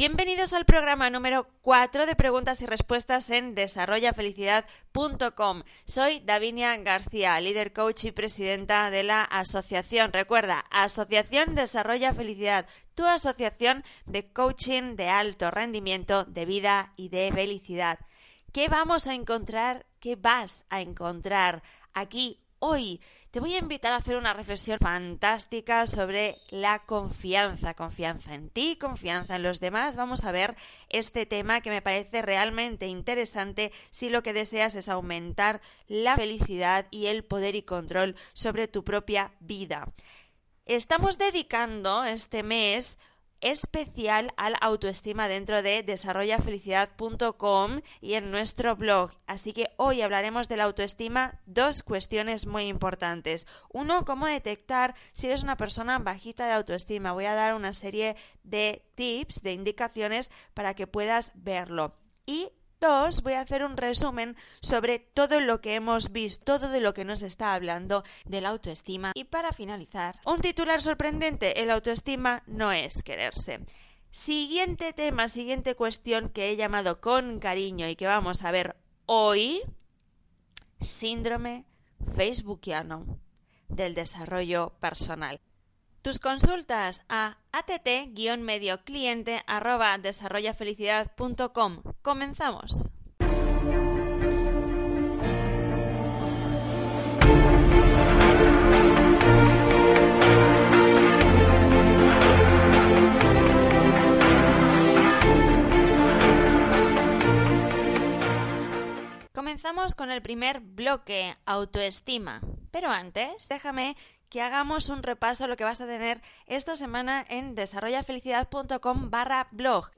Bienvenidos al programa número 4 de preguntas y respuestas en desarrollafelicidad.com. Soy Davinia García, líder coach y presidenta de la asociación. Recuerda, Asociación Desarrolla Felicidad, tu asociación de coaching de alto rendimiento, de vida y de felicidad. ¿Qué vamos a encontrar? ¿Qué vas a encontrar aquí hoy? Te voy a invitar a hacer una reflexión fantástica sobre la confianza, confianza en ti, confianza en los demás. Vamos a ver este tema que me parece realmente interesante si lo que deseas es aumentar la felicidad y el poder y control sobre tu propia vida. Estamos dedicando este mes especial al autoestima dentro de desarrollafelicidad.com y en nuestro blog. Así que hoy hablaremos de la autoestima, dos cuestiones muy importantes. Uno, cómo detectar si eres una persona bajita de autoestima. Voy a dar una serie de tips, de indicaciones para que puedas verlo. Y Voy a hacer un resumen sobre todo lo que hemos visto, todo de lo que nos está hablando de la autoestima. Y para finalizar, un titular sorprendente, el autoestima no es quererse. Siguiente tema, siguiente cuestión que he llamado con cariño y que vamos a ver hoy, síndrome facebookiano del desarrollo personal. Tus consultas a att-mediocliente arroba desarrollafelicidad.com. Comenzamos. Comenzamos con el primer bloque, autoestima. Pero antes, déjame que hagamos un repaso a lo que vas a tener esta semana en desarrollafelicidad.com barra blog.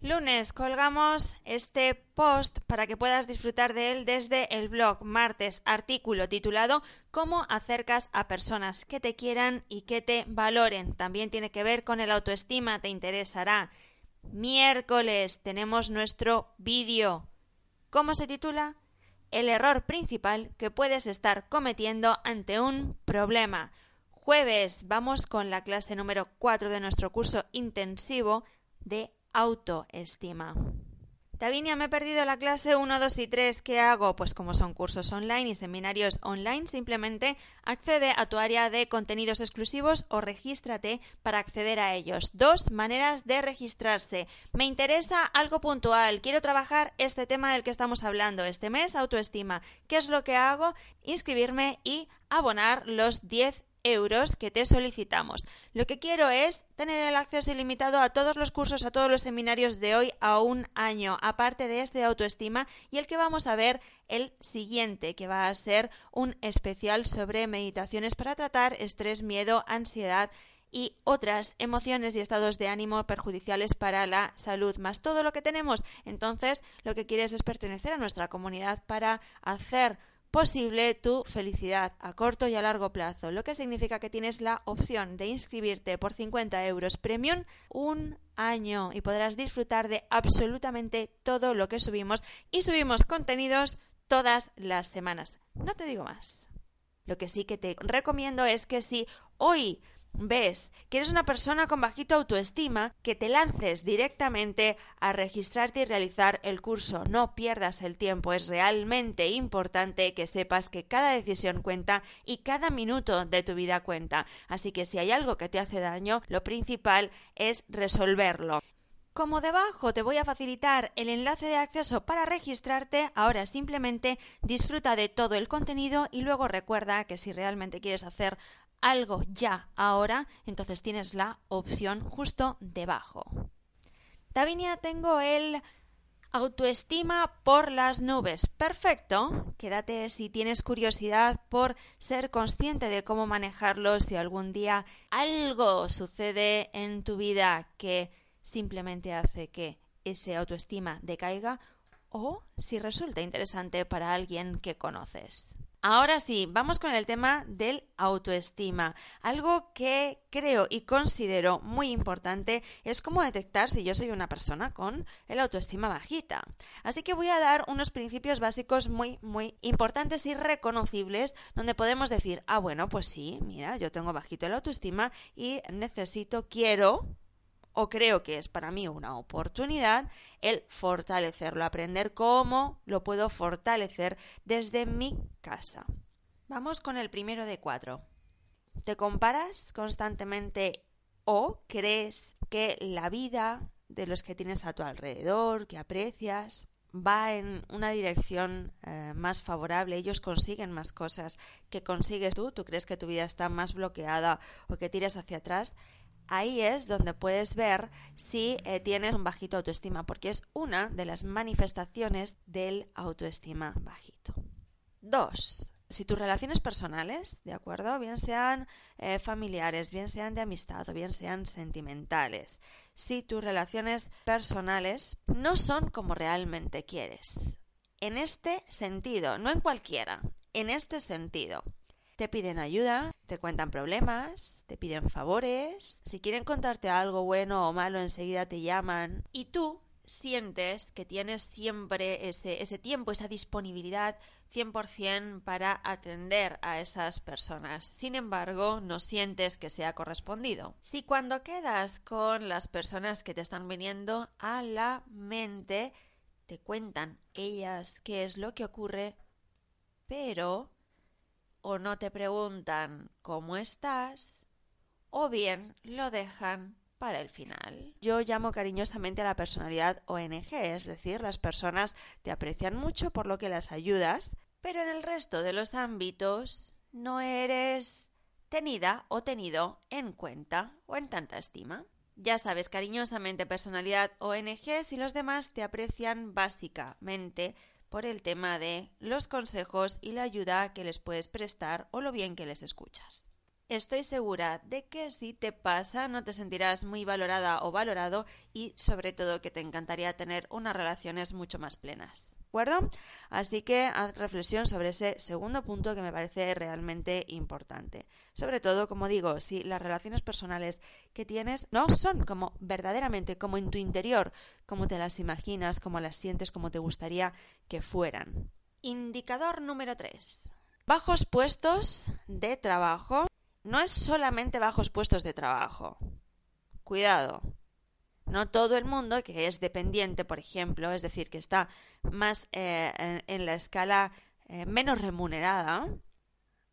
Lunes colgamos este post para que puedas disfrutar de él desde el blog. Martes artículo titulado Cómo acercas a personas que te quieran y que te valoren. También tiene que ver con el autoestima, te interesará. Miércoles tenemos nuestro vídeo. ¿Cómo se titula? El error principal que puedes estar cometiendo ante un problema. Jueves vamos con la clase número 4 de nuestro curso intensivo de autoestima. Davinia, me he perdido la clase 1, 2 y 3. ¿Qué hago? Pues como son cursos online y seminarios online, simplemente accede a tu área de contenidos exclusivos o regístrate para acceder a ellos. Dos maneras de registrarse. Me interesa algo puntual. Quiero trabajar este tema del que estamos hablando este mes, autoestima. ¿Qué es lo que hago? Inscribirme y abonar los 10 euros que te solicitamos. Lo que quiero es tener el acceso ilimitado a todos los cursos, a todos los seminarios de hoy a un año, aparte de este de autoestima y el que vamos a ver el siguiente, que va a ser un especial sobre meditaciones para tratar estrés, miedo, ansiedad y otras emociones y estados de ánimo perjudiciales para la salud, más todo lo que tenemos. Entonces, lo que quieres es pertenecer a nuestra comunidad para hacer posible tu felicidad a corto y a largo plazo, lo que significa que tienes la opción de inscribirte por 50 euros premium un año y podrás disfrutar de absolutamente todo lo que subimos y subimos contenidos todas las semanas. No te digo más. Lo que sí que te recomiendo es que si hoy ves que eres una persona con bajito autoestima, que te lances directamente a registrarte y realizar el curso. No pierdas el tiempo, es realmente importante que sepas que cada decisión cuenta y cada minuto de tu vida cuenta. Así que si hay algo que te hace daño, lo principal es resolverlo. Como debajo te voy a facilitar el enlace de acceso para registrarte, ahora simplemente disfruta de todo el contenido y luego recuerda que si realmente quieres hacer algo ya ahora, entonces tienes la opción justo debajo. Davinia, tengo el autoestima por las nubes. Perfecto. Quédate si tienes curiosidad por ser consciente de cómo manejarlo si algún día algo sucede en tu vida que simplemente hace que ese autoestima decaiga o si resulta interesante para alguien que conoces. Ahora sí, vamos con el tema del autoestima. Algo que creo y considero muy importante es cómo detectar si yo soy una persona con el autoestima bajita. Así que voy a dar unos principios básicos muy, muy importantes y reconocibles donde podemos decir, ah, bueno, pues sí, mira, yo tengo bajito el autoestima y necesito, quiero o creo que es para mí una oportunidad el fortalecerlo, aprender cómo lo puedo fortalecer desde mi casa. Vamos con el primero de cuatro. ¿Te comparas constantemente o crees que la vida de los que tienes a tu alrededor, que aprecias, va en una dirección eh, más favorable, ellos consiguen más cosas que consigues tú, tú crees que tu vida está más bloqueada o que tiras hacia atrás, ahí es donde puedes ver si eh, tienes un bajito autoestima, porque es una de las manifestaciones del autoestima bajito. Dos, si tus relaciones personales, ¿de acuerdo? Bien sean eh, familiares, bien sean de amistad o bien sean sentimentales, si tus relaciones personales no son como realmente quieres. En este sentido, no en cualquiera, en este sentido. Te piden ayuda, te cuentan problemas, te piden favores, si quieren contarte algo bueno o malo enseguida te llaman y tú sientes que tienes siempre ese, tiempo, esa disponibilidad 100% para atender a esas personas. Sin embargo, no sientes que sea correspondido. Si cuando quedas con las personas que te están viniendo a la mente, te cuentan ellas qué es lo que ocurre, pero o no te preguntan cómo estás, o bien lo dejan para el final. Yo llamo cariñosamente a la personalidad ONG, es decir, las personas te aprecian mucho por lo que las ayudas, pero en el resto de los ámbitos no eres tenida o tenido en cuenta o en tanta estima. Ya sabes, cariñosamente personalidad ONG si los demás te aprecian básicamente por el tema de los consejos y la ayuda que les puedes prestar o lo bien que les escuchas. Estoy segura de que si te pasa no te sentirás muy valorada o valorado y sobre todo que te encantaría tener unas relaciones mucho más plenas. ¿De acuerdo? Así que haz reflexión sobre ese segundo punto que me parece realmente importante. Sobre todo, como digo, si las relaciones personales que tienes no son como verdaderamente como en tu interior, como te las imaginas, como las sientes, como te gustaría que fueran. Indicador número 3. Bajos puestos de trabajo no es solamente bajos puestos de trabajo. Cuidado. No todo el mundo que es dependiente, por ejemplo, es decir, que está más eh, en, la escala eh, menos remunerada,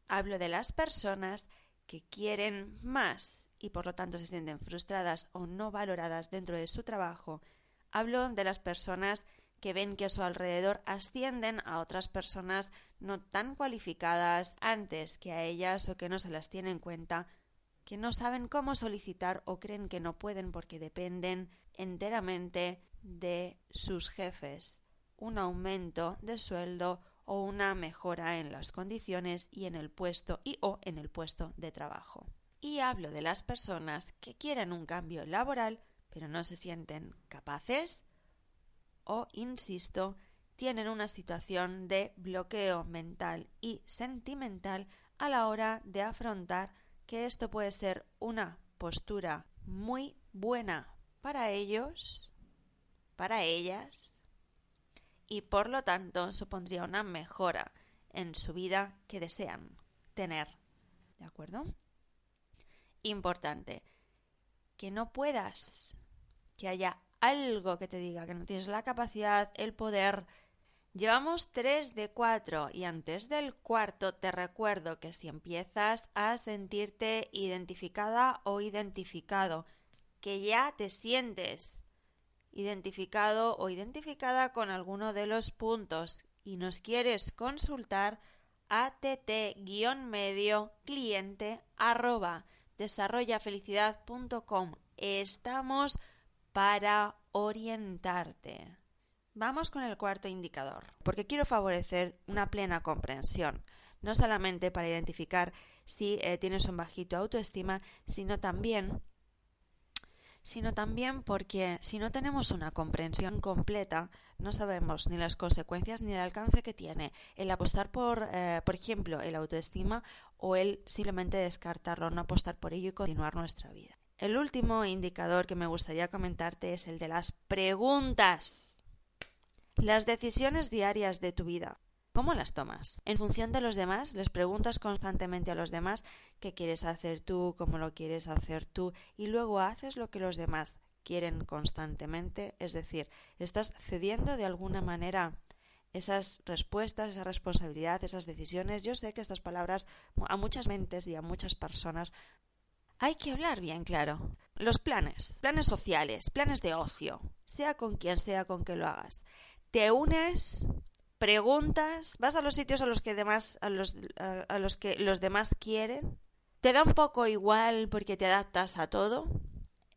hablo de las personas que quieren más y por lo tanto se sienten frustradas o no valoradas dentro de su trabajo. Hablo de las personas que ven que a su alrededor ascienden a otras personas no tan cualificadas antes que a ellas o que no se las tienen en cuenta, que no saben cómo solicitar o creen que no pueden porque dependen enteramente de sus jefes un aumento de sueldo o una mejora en las condiciones y en el puesto y o en el puesto de trabajo. Y hablo de las personas que quieren un cambio laboral pero no se sienten capaces o, insisto, tienen una situación de bloqueo mental y sentimental a la hora de afrontar que esto puede ser una postura muy buena para ellos, para ellas, y por lo tanto supondría una mejora en su vida que desean tener. ¿De acuerdo? Importante, que no puedas, que haya algo que te diga que no tienes la capacidad, el poder. Llevamos tres de cuatro y antes del cuarto te recuerdo que si empiezas a sentirte identificada o identificado, que ya te sientes identificado o identificada con alguno de los puntos y nos quieres consultar, att-medio cliente arroba desarrollafelicidad.com. Estamos para orientarte. Vamos con el cuarto indicador, porque quiero favorecer una plena comprensión, no solamente para identificar si eh, tienes un bajito autoestima, sino también sino también porque si no tenemos una comprensión completa, no sabemos ni las consecuencias ni el alcance que tiene el apostar por, eh, por ejemplo, el autoestima o el simplemente descartarlo, no apostar por ello y continuar nuestra vida. El último indicador que me gustaría comentarte es el de las preguntas. Las decisiones diarias de tu vida. ¿Cómo las tomas? ¿En función de los demás? ¿Les preguntas constantemente a los demás qué quieres hacer tú, cómo lo quieres hacer tú y luego haces lo que los demás quieren constantemente? Es decir, ¿estás cediendo de alguna manera esas respuestas, esa responsabilidad, esas decisiones? Yo sé que estas palabras a muchas mentes y a muchas personas hay que hablar bien claro. Los planes, planes sociales, planes de ocio, sea con quien sea con que lo hagas. Te unes preguntas, vas a los sitios a los que demás, a los, a, los que los demás quieren, te da un poco igual porque te adaptas a todo.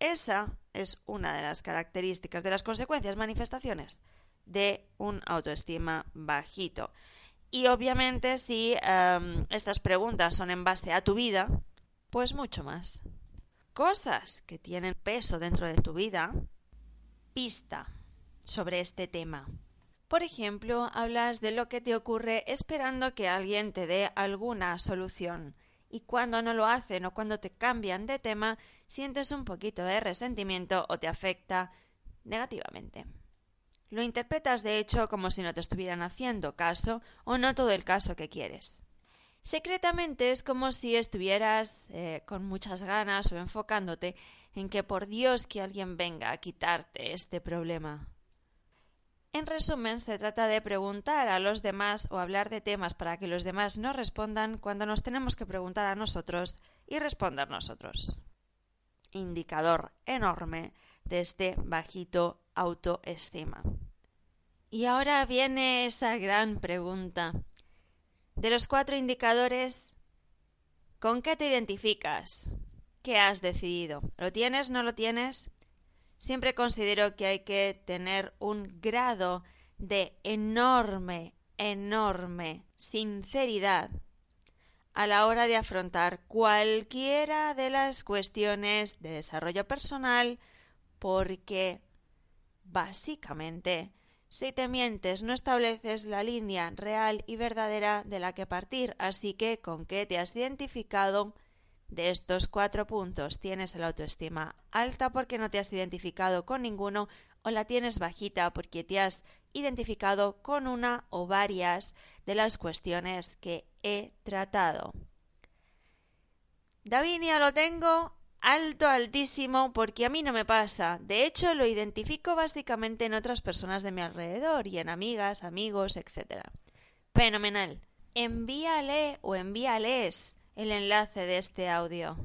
Esa es una de las características, de las consecuencias, manifestaciones de un autoestima bajito. Y obviamente si em, estas preguntas son en base a tu vida, pues mucho más. Cosas que tienen peso dentro de tu vida, pista sobre este tema. Por ejemplo, hablas de lo que te ocurre esperando que alguien te dé alguna solución y cuando no lo hacen o cuando te cambian de tema, sientes un poquito de resentimiento o te afecta negativamente. Lo interpretas de hecho como si no te estuvieran haciendo caso o no todo el caso que quieres. Secretamente es como si estuvieras eh, con muchas ganas o enfocándote en que por Dios que alguien venga a quitarte este problema. En resumen, se trata de preguntar a los demás o hablar de temas para que los demás nos respondan cuando nos tenemos que preguntar a nosotros y responder nosotros. Indicador enorme de este bajito autoestima. Y ahora viene esa gran pregunta. De los cuatro indicadores, ¿con qué te identificas? ¿Qué has decidido? ¿Lo tienes? ¿No lo tienes? siempre considero que hay que tener un grado de enorme, enorme sinceridad a la hora de afrontar cualquiera de las cuestiones de desarrollo personal porque básicamente si te mientes no estableces la línea real y verdadera de la que partir, así que con qué te has identificado de estos cuatro puntos tienes la autoestima alta porque no te has identificado con ninguno o la tienes bajita porque te has identificado con una o varias de las cuestiones que he tratado. Davinia lo tengo alto, altísimo, porque a mí no me pasa. De hecho, lo identifico básicamente en otras personas de mi alrededor y en amigas, amigos, etc. Fenomenal. Envíale o envíales el enlace de este audio.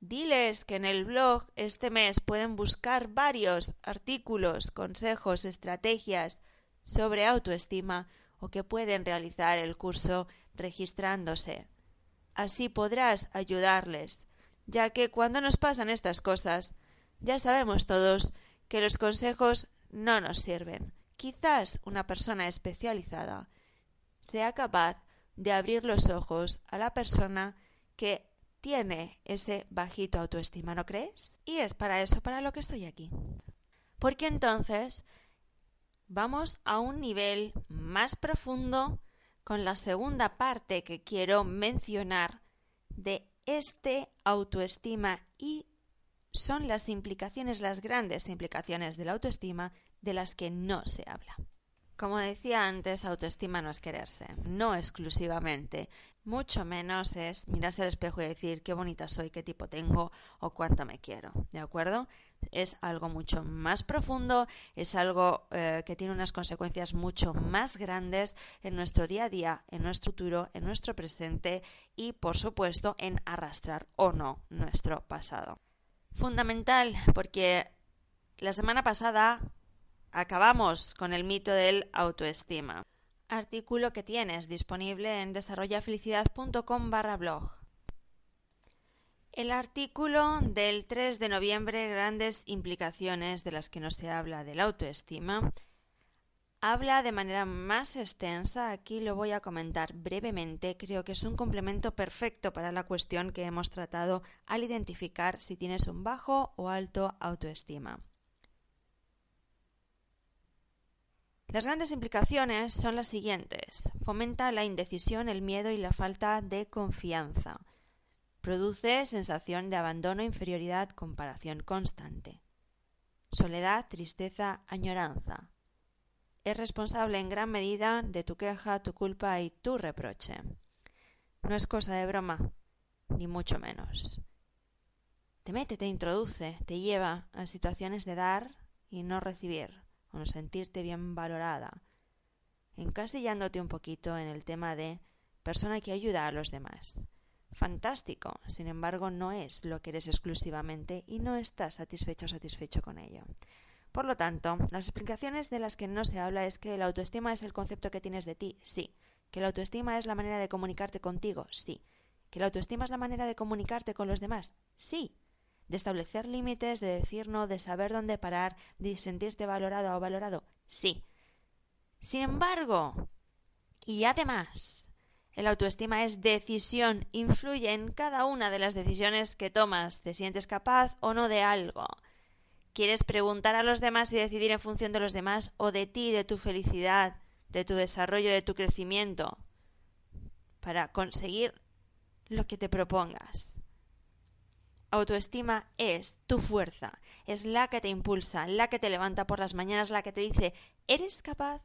Diles que en el blog este mes pueden buscar varios artículos, consejos, estrategias sobre autoestima o que pueden realizar el curso registrándose. Así podrás ayudarles, ya que cuando nos pasan estas cosas, ya sabemos todos que los consejos no nos sirven. Quizás una persona especializada sea capaz de abrir los ojos a la persona que tiene ese bajito autoestima, ¿no crees? Y es para eso para lo que estoy aquí. Porque entonces vamos a un nivel más profundo con la segunda parte que quiero mencionar de este autoestima y son las implicaciones, las grandes implicaciones de la autoestima de las que no se habla. Como decía antes, autoestima no es quererse, no exclusivamente, mucho menos es mirarse al espejo y decir qué bonita soy, qué tipo tengo o cuánto me quiero, ¿de acuerdo? Es algo mucho más profundo, es algo eh, que tiene unas consecuencias mucho más grandes en nuestro día a día, en nuestro futuro, en nuestro presente y, por supuesto, en arrastrar o no nuestro pasado. Fundamental, porque la semana pasada acabamos con el mito del autoestima artículo que tienes disponible en desarrollafelicidad.com barra blog. El artículo del 3 de noviembre, grandes implicaciones de las que no se habla de la autoestima, habla de manera más extensa, aquí lo voy a comentar brevemente, creo que es un complemento perfecto para la cuestión que hemos tratado al identificar si tienes un bajo o alto autoestima. Las grandes implicaciones son las siguientes. Fomenta la indecisión, el miedo y la falta de confianza. Produce sensación de abandono, inferioridad, comparación constante. Soledad, tristeza, añoranza. Es responsable en gran medida de tu queja, tu culpa y tu reproche. No es cosa de broma, ni mucho menos. Te mete, te introduce, te lleva a situaciones de dar y no recibir o no sentirte bien valorada, encasillándote un poquito en el tema de persona que ayuda a los demás. Fantástico, sin embargo, no es lo que eres exclusivamente y no estás satisfecho o satisfecho con ello. Por lo tanto, las explicaciones de las que no se habla es que la autoestima es el concepto que tienes de ti, sí. Que la autoestima es la manera de comunicarte contigo, sí. Que la autoestima es la manera de comunicarte con los demás, sí de establecer límites, de decir no, de saber dónde parar, de sentirte valorado o valorado. Sí. Sin embargo, y además, el autoestima es decisión, influye en cada una de las decisiones que tomas, te sientes capaz o no de algo. ¿Quieres preguntar a los demás y decidir en función de los demás o de ti, de tu felicidad, de tu desarrollo, de tu crecimiento, para conseguir lo que te propongas? Autoestima es tu fuerza, es la que te impulsa, la que te levanta por las mañanas, la que te dice ¿eres capaz?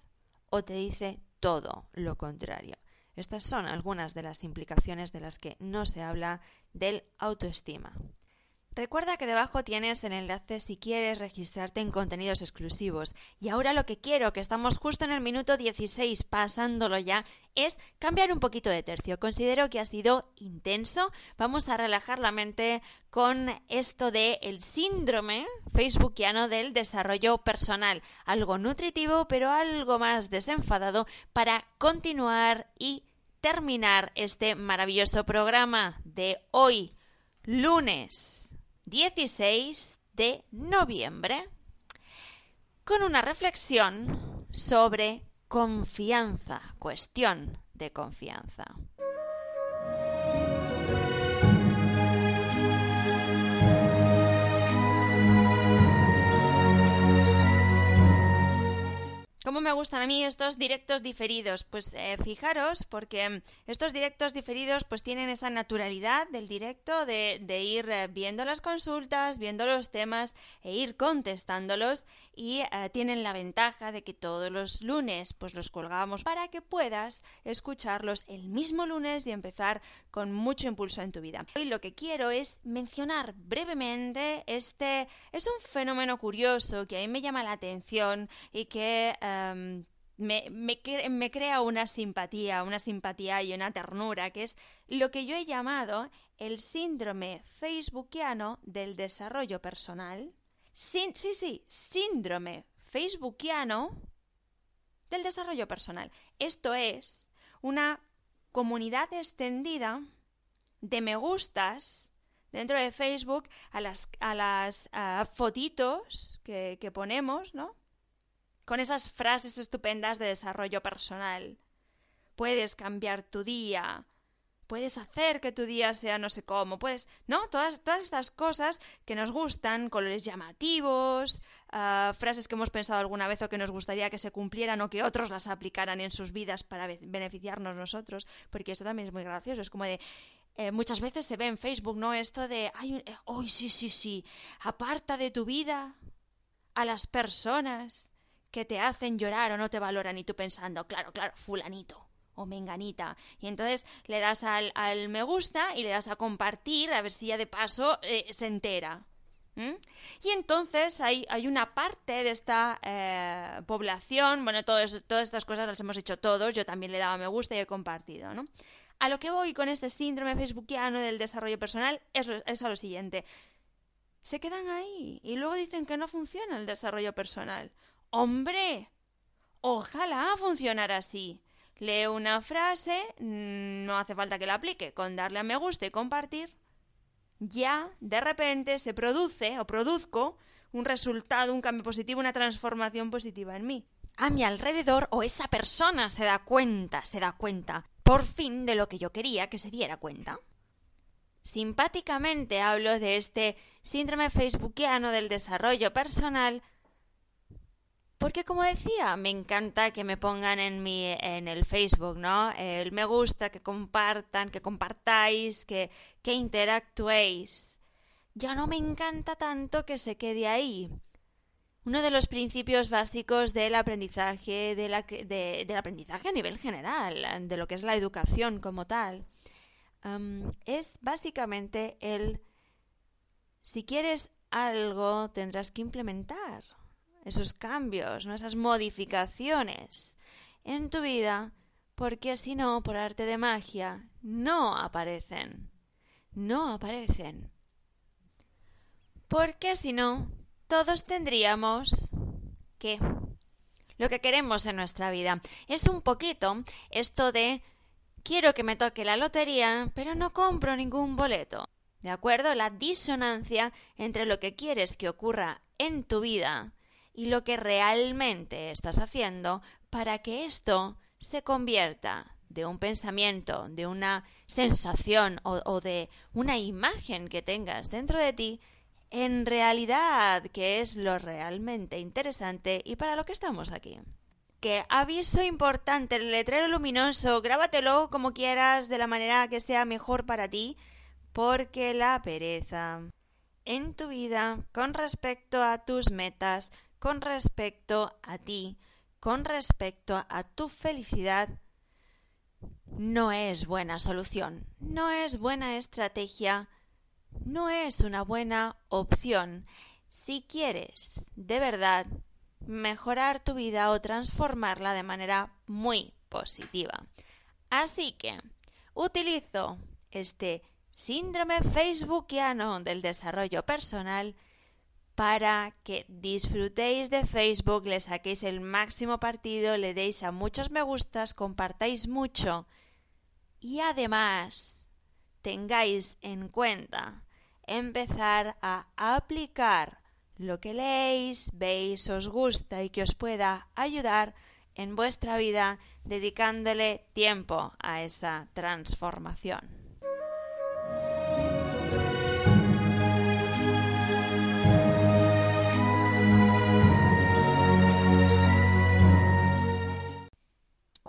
o te dice todo lo contrario. Estas son algunas de las implicaciones de las que no se habla del autoestima. Recuerda que debajo tienes el enlace si quieres registrarte en contenidos exclusivos. Y ahora lo que quiero, que estamos justo en el minuto 16 pasándolo ya, es cambiar un poquito de tercio. Considero que ha sido intenso. Vamos a relajar la mente con esto de el síndrome facebookiano del desarrollo personal. Algo nutritivo, pero algo más desenfadado para continuar y terminar este maravilloso programa de hoy, lunes 16 de noviembre con una reflexión sobre confianza, cuestión de confianza. ¿Cómo me gustan a mí estos directos diferidos? Pues eh, fijaros, porque estos directos diferidos pues tienen esa naturalidad del directo de, ir eh, viendo las consultas, viendo los temas e ir contestándolos y eh, tienen la ventaja de que todos los lunes pues los colgamos para que puedas escucharlos el mismo lunes y empezar con mucho impulso en tu vida. Hoy lo que quiero es mencionar brevemente este es un fenómeno curioso que a mí me llama la atención y que em, me, crea una simpatía, una simpatía y una ternura, que es lo que yo he llamado el síndrome facebookiano del desarrollo personal sí, sí, síndrome facebookiano del desarrollo personal. Esto es una comunidad extendida de me gustas dentro de Facebook a las, a las fotitos que, que ponemos, ¿no? Con esas frases estupendas de desarrollo personal. Puedes cambiar tu día, puedes hacer que tu día sea no sé cómo, puedes, ¿no? Todas, todas estas cosas que nos gustan, colores llamativos, ah, frases que hemos pensado alguna vez o que nos gustaría que se cumplieran o que otros las aplicaran en sus vidas para beneficiarnos nosotros, porque eso también es muy gracioso, es como de... Eh, muchas veces se ve en Facebook, ¿no? Esto de, ay, eh, oh, sí, sí, sí, aparta de tu vida a las personas que te hacen llorar o no te valoran y tú pensando, claro, claro, fulanito, o menganita. Y entonces le das al, al, me gusta y le das a compartir a ver si ya de paso eh, se entera. Y entonces hay, hay, una parte de esta eh, población, bueno, todas estas cosas las hemos hecho todos, yo también le he dado me gusta y he compartido, ¿no? A lo que voy con este síndrome facebookiano del desarrollo personal es, es a lo siguiente. Se quedan ahí y luego dicen que no funciona el desarrollo personal. ¡Hombre! Ojalá funcionara así lee una frase, mm, no hace falta que la aplique, con darle a me gusta y compartir, ya de repente se produce o produzco un resultado, un cambio positivo, una transformación positiva en mí. a mi alrededor o esa persona se da cuenta, se da cuenta, por fin, de lo que yo quería que se diera cuenta. Simpáticamente hablo de este síndrome facebookiano del desarrollo personal porque como decía, me encanta que me pongan en mi en el Facebook, ¿no? El me gusta, que compartan, que compartáis, que, que interactuéis. Ya no me encanta tanto que se quede ahí. Uno de los principios básicos del aprendizaje, del aprendizaje a nivel general, de lo que es la educación como tal, es básicamente el si quieres algo tendrás que implementar esos cambios, ¿no? esas modificaciones en tu vida, porque si no, por arte de magia, no aparecen. No aparecen. Porque si no, todos tendríamos que lo que queremos en nuestra vida. Es un poquito esto de quiero que me toque la lotería, pero no compro ningún boleto. ¿De acuerdo? La disonancia entre lo que quieres que ocurra en tu vida y lo que realmente estás haciendo para que esto se convierta de un pensamiento, de una sensación o, de una imagen que tengas dentro de ti en realidad que es lo realmente interesante y para lo que estamos aquí. Que aviso importante, el letrero luminoso, grábatelo como quieras, de la manera que sea mejor para ti, porque la pereza en tu vida con respecto a tus metas, con respecto a ti, con respecto a tu felicidad, no es buena solución, no es buena estrategia no es una buena opción si quieres de verdad mejorar tu vida o transformarla de manera muy positiva. Así que utilizo este síndrome facebookiano del desarrollo personal para que disfrutéis de Facebook, le saquéis el máximo partido, le deis a muchos me gustas, compartáis mucho y además tengáis en cuenta empezar a aplicar lo que leéis, veis, os gusta y que os pueda ayudar en vuestra vida dedicándole tiempo a esa transformación.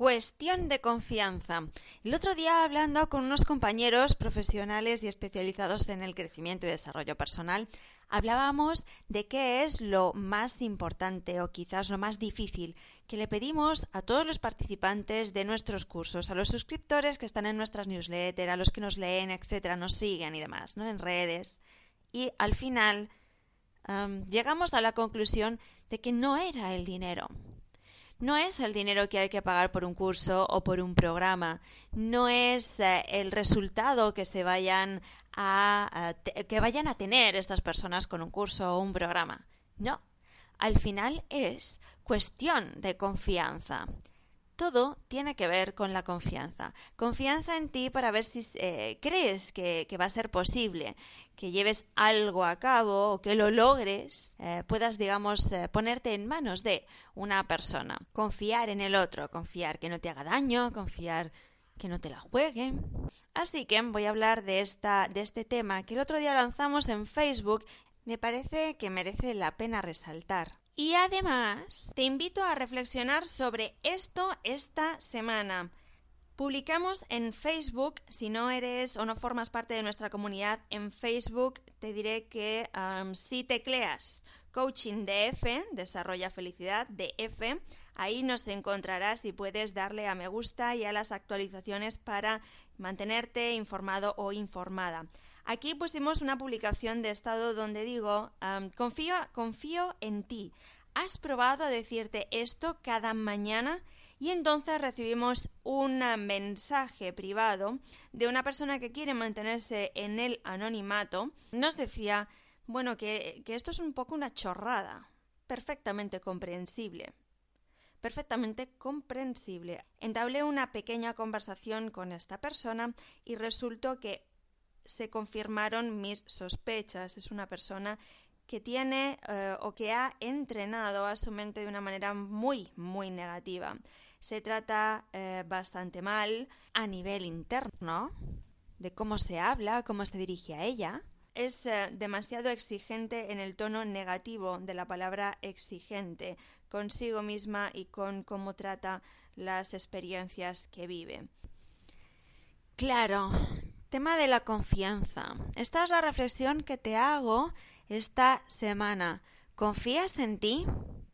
Cuestión de confianza. El otro día hablando con unos compañeros profesionales y especializados en el crecimiento y desarrollo personal, hablábamos de qué es lo más importante o quizás lo más difícil que le pedimos a todos los participantes de nuestros cursos, a los suscriptores que están en nuestras newsletters, a los que nos leen, etcétera, nos siguen y demás, ¿no? En redes. Y al final llegamos a la conclusión de que no era el dinero no es el dinero que hay que pagar por un curso o por un programa, no es eh, el resultado que se vayan a, que vayan a tener estas personas con un curso o un programa. No, al final es cuestión de confianza. Todo tiene que ver con la confianza. Confianza en ti para ver si eh, crees que, va a ser posible que lleves algo a cabo o que lo logres, eh, puedas, digamos, eh, ponerte en manos de una persona. Confiar en el otro, confiar que no te haga daño, confiar que no te la juegue. Así que voy a hablar de, esta, de este tema que el otro día lanzamos en Facebook. Me parece que merece la pena resaltar. Y además, te invito a reflexionar sobre esto esta semana. Publicamos en Facebook, si no eres o no formas parte de nuestra comunidad en Facebook, te diré que si tecleas Coaching DF, Desarrolla Felicidad DF, ahí nos encontrarás y puedes darle a me gusta y a las actualizaciones para mantenerte informado o informada. Aquí pusimos una publicación de estado donde digo, confío, confío en ti. ¿Has probado a decirte esto cada mañana? Y entonces recibimos un mensaje privado de una persona que quiere mantenerse en el anonimato. Nos decía, bueno, que, que esto es un poco una chorrada. Perfectamente comprensible perfectamente comprensible. Entablé una pequeña conversación con esta persona y resultó que se confirmaron mis sospechas. Es una persona que tiene eh, o que ha entrenado a su mente de una manera muy, muy negativa. Se trata eh, bastante mal a nivel interno, de cómo se habla, cómo se dirige a ella. Es eh, demasiado exigente en el tono negativo de la palabra exigente, consigo misma y con cómo trata las experiencias que vive. Claro, tema de la confianza. Esta es la reflexión que te hago esta semana. ¿Confías en ti?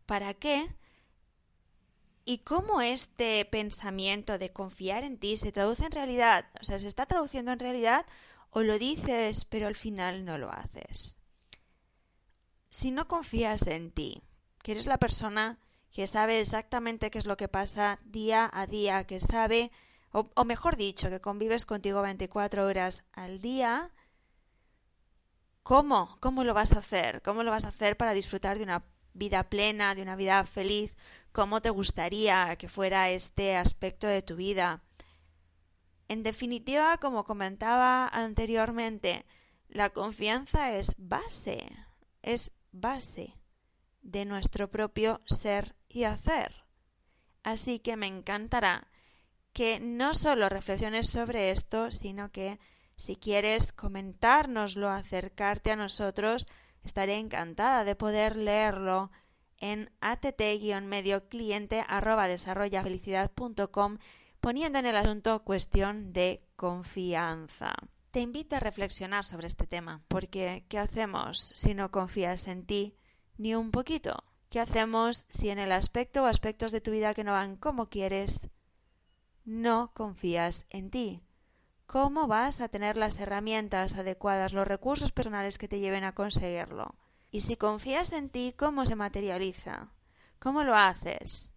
¿Para qué? ¿Y cómo este pensamiento de confiar en ti se traduce en realidad? O sea, ¿se está traduciendo en realidad o lo dices pero al final no lo haces? Si no confías en ti, que eres la persona que sabe exactamente qué es lo que pasa día a día, que sabe, o, mejor dicho, que convives contigo 24 horas al día, ¿cómo? ¿Cómo lo vas a hacer? ¿Cómo lo vas a hacer para disfrutar de una vida plena, de una vida feliz? ¿Cómo te gustaría que fuera este aspecto de tu vida? En definitiva, como comentaba anteriormente, la confianza es base, es base de nuestro propio ser y hacer. Así que me encantará que no solo reflexiones sobre esto, sino que si quieres comentárnoslo, acercarte a nosotros, estaré encantada de poder leerlo en att-medio cliente poniendo en el asunto cuestión de confianza. Te invito a reflexionar sobre este tema, porque ¿qué hacemos si no confías en ti ni un poquito? ¿Qué hacemos si en el aspecto o aspectos de tu vida que no van como quieres, no confías en ti? ¿Cómo vas a tener las herramientas adecuadas, los recursos personales que te lleven a conseguirlo? Y si confías en ti, ¿cómo se materializa? ¿Cómo lo haces?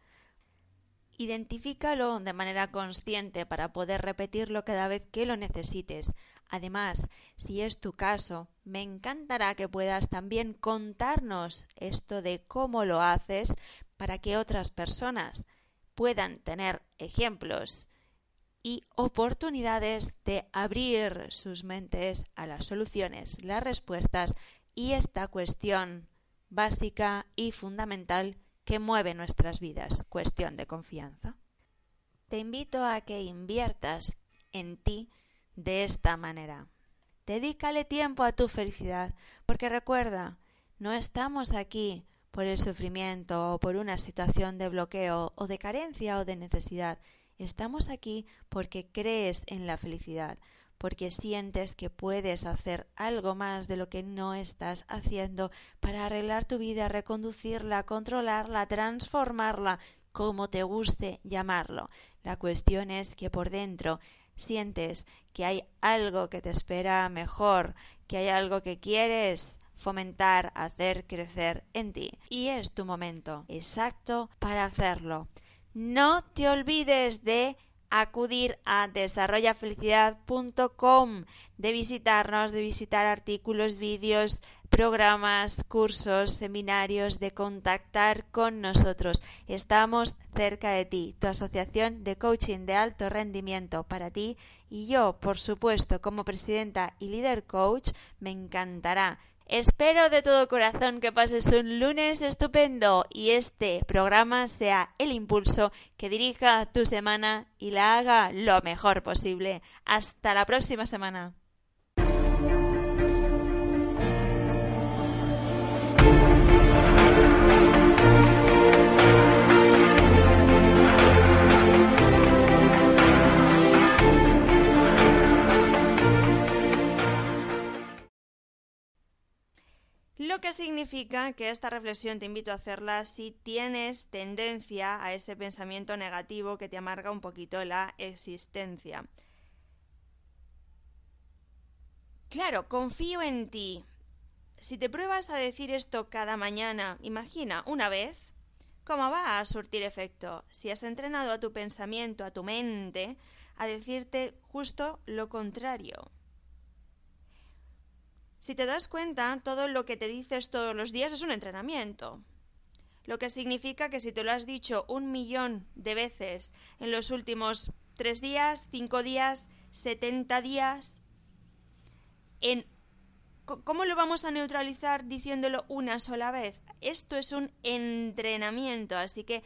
Identifícalo de manera consciente para poder repetirlo cada vez que lo necesites. Además, si es tu caso, me encantará que puedas también contarnos esto de cómo lo haces para que otras personas puedan tener ejemplos y oportunidades de abrir sus mentes a las soluciones, las respuestas y esta cuestión básica y fundamental que mueve nuestras vidas, cuestión de confianza. Te invito a que inviertas en ti de esta manera. Dedícale tiempo a tu felicidad, porque recuerda, no estamos aquí por el sufrimiento o por una situación de bloqueo o de carencia o de necesidad. Estamos aquí porque crees en la felicidad, porque sientes que puedes hacer algo más de lo que no estás haciendo para arreglar tu vida, reconducirla, controlarla, transformarla, como te guste llamarlo. La cuestión es que por dentro sientes que hay algo que te espera mejor, que hay algo que quieres fomentar, hacer crecer en ti. Y es tu momento exacto para hacerlo. No te olvides de acudir a desarrollafelicidad.com, de visitarnos, de visitar artículos, vídeos, programas, cursos, seminarios, de contactar con nosotros. Estamos cerca de ti, tu asociación de coaching de alto rendimiento para ti y yo, por supuesto, como presidenta y líder coach, me encantará Espero de todo corazón que pases un lunes estupendo y este programa sea el impulso que dirija tu semana y la haga lo mejor posible. Hasta la próxima semana. Lo que significa que esta reflexión te invito a hacerla si tienes tendencia a ese pensamiento negativo que te amarga un poquito la existencia. Claro, confío en ti. Si te pruebas a decir esto cada mañana, imagina, una vez, ¿cómo va a surtir efecto? Si has entrenado a tu pensamiento, a tu mente, a decirte justo lo contrario. Si te das cuenta, todo lo que te dices todos los días es un entrenamiento. Lo que significa que si te lo has dicho un millón de veces en los últimos tres días, cinco días, setenta días, en ¿Cómo lo vamos a neutralizar diciéndolo una sola vez? Esto es un entrenamiento, así que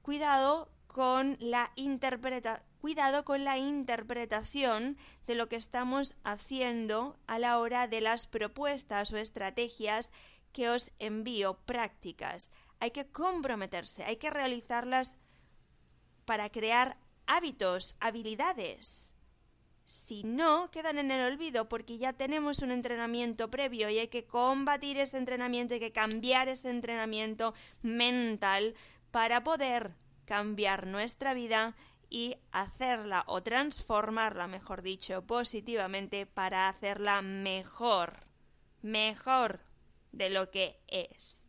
cuidado con la interpreta cuidado con la interpretación de lo que estamos haciendo a la hora de las propuestas o estrategias que os envío prácticas. Hay que comprometerse, hay que realizarlas para crear hábitos, habilidades. Si no, quedan en el olvido porque ya tenemos un entrenamiento previo y hay que combatir ese entrenamiento, hay que cambiar ese entrenamiento mental para poder cambiar nuestra vida y hacerla o transformarla, mejor dicho, positivamente para hacerla mejor, mejor de lo que es.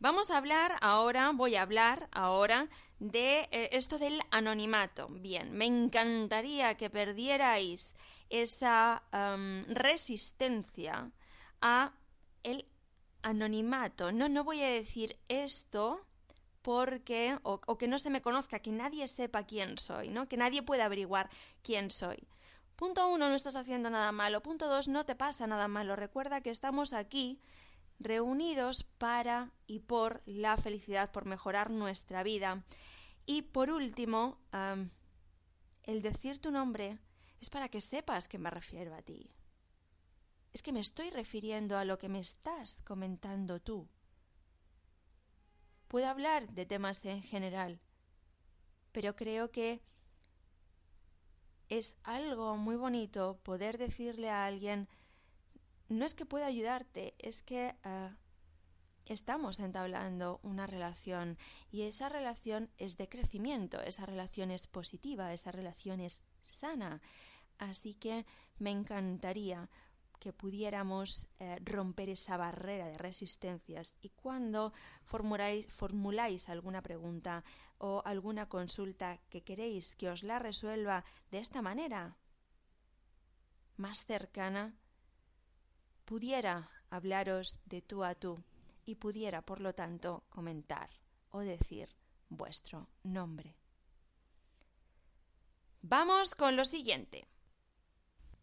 Vamos a hablar ahora, voy a hablar ahora de eh, esto del anonimato. Bien, me encantaría que perdierais esa resistencia a el anonimato. No, no voy a decir esto porque o, o, que no se me conozca, que nadie sepa quién soy, ¿no? Que nadie pueda averiguar quién soy. Punto uno, no estás haciendo nada malo. Punto dos, no te pasa nada malo. Recuerda que estamos aquí reunidos para y por la felicidad, por mejorar nuestra vida. Y por último, el decir tu nombre es para que sepas que me refiero a ti. Es que me estoy refiriendo a lo que me estás comentando tú. Puedo hablar de temas en general, pero creo que es algo muy bonito poder decirle a alguien no es que pueda ayudarte, es que eh, estamos entablando una relación y esa relación es de crecimiento, esa relación es positiva, esa relación es sana. Así que me encantaría que pudiéramos eh, romper esa barrera de resistencias y cuando formuláis, formuláis alguna pregunta o alguna consulta que queréis que os la resuelva de esta manera, más cercana, pudiera hablaros de tú a tú y pudiera, por lo tanto, comentar o decir vuestro nombre. Vamos con lo siguiente.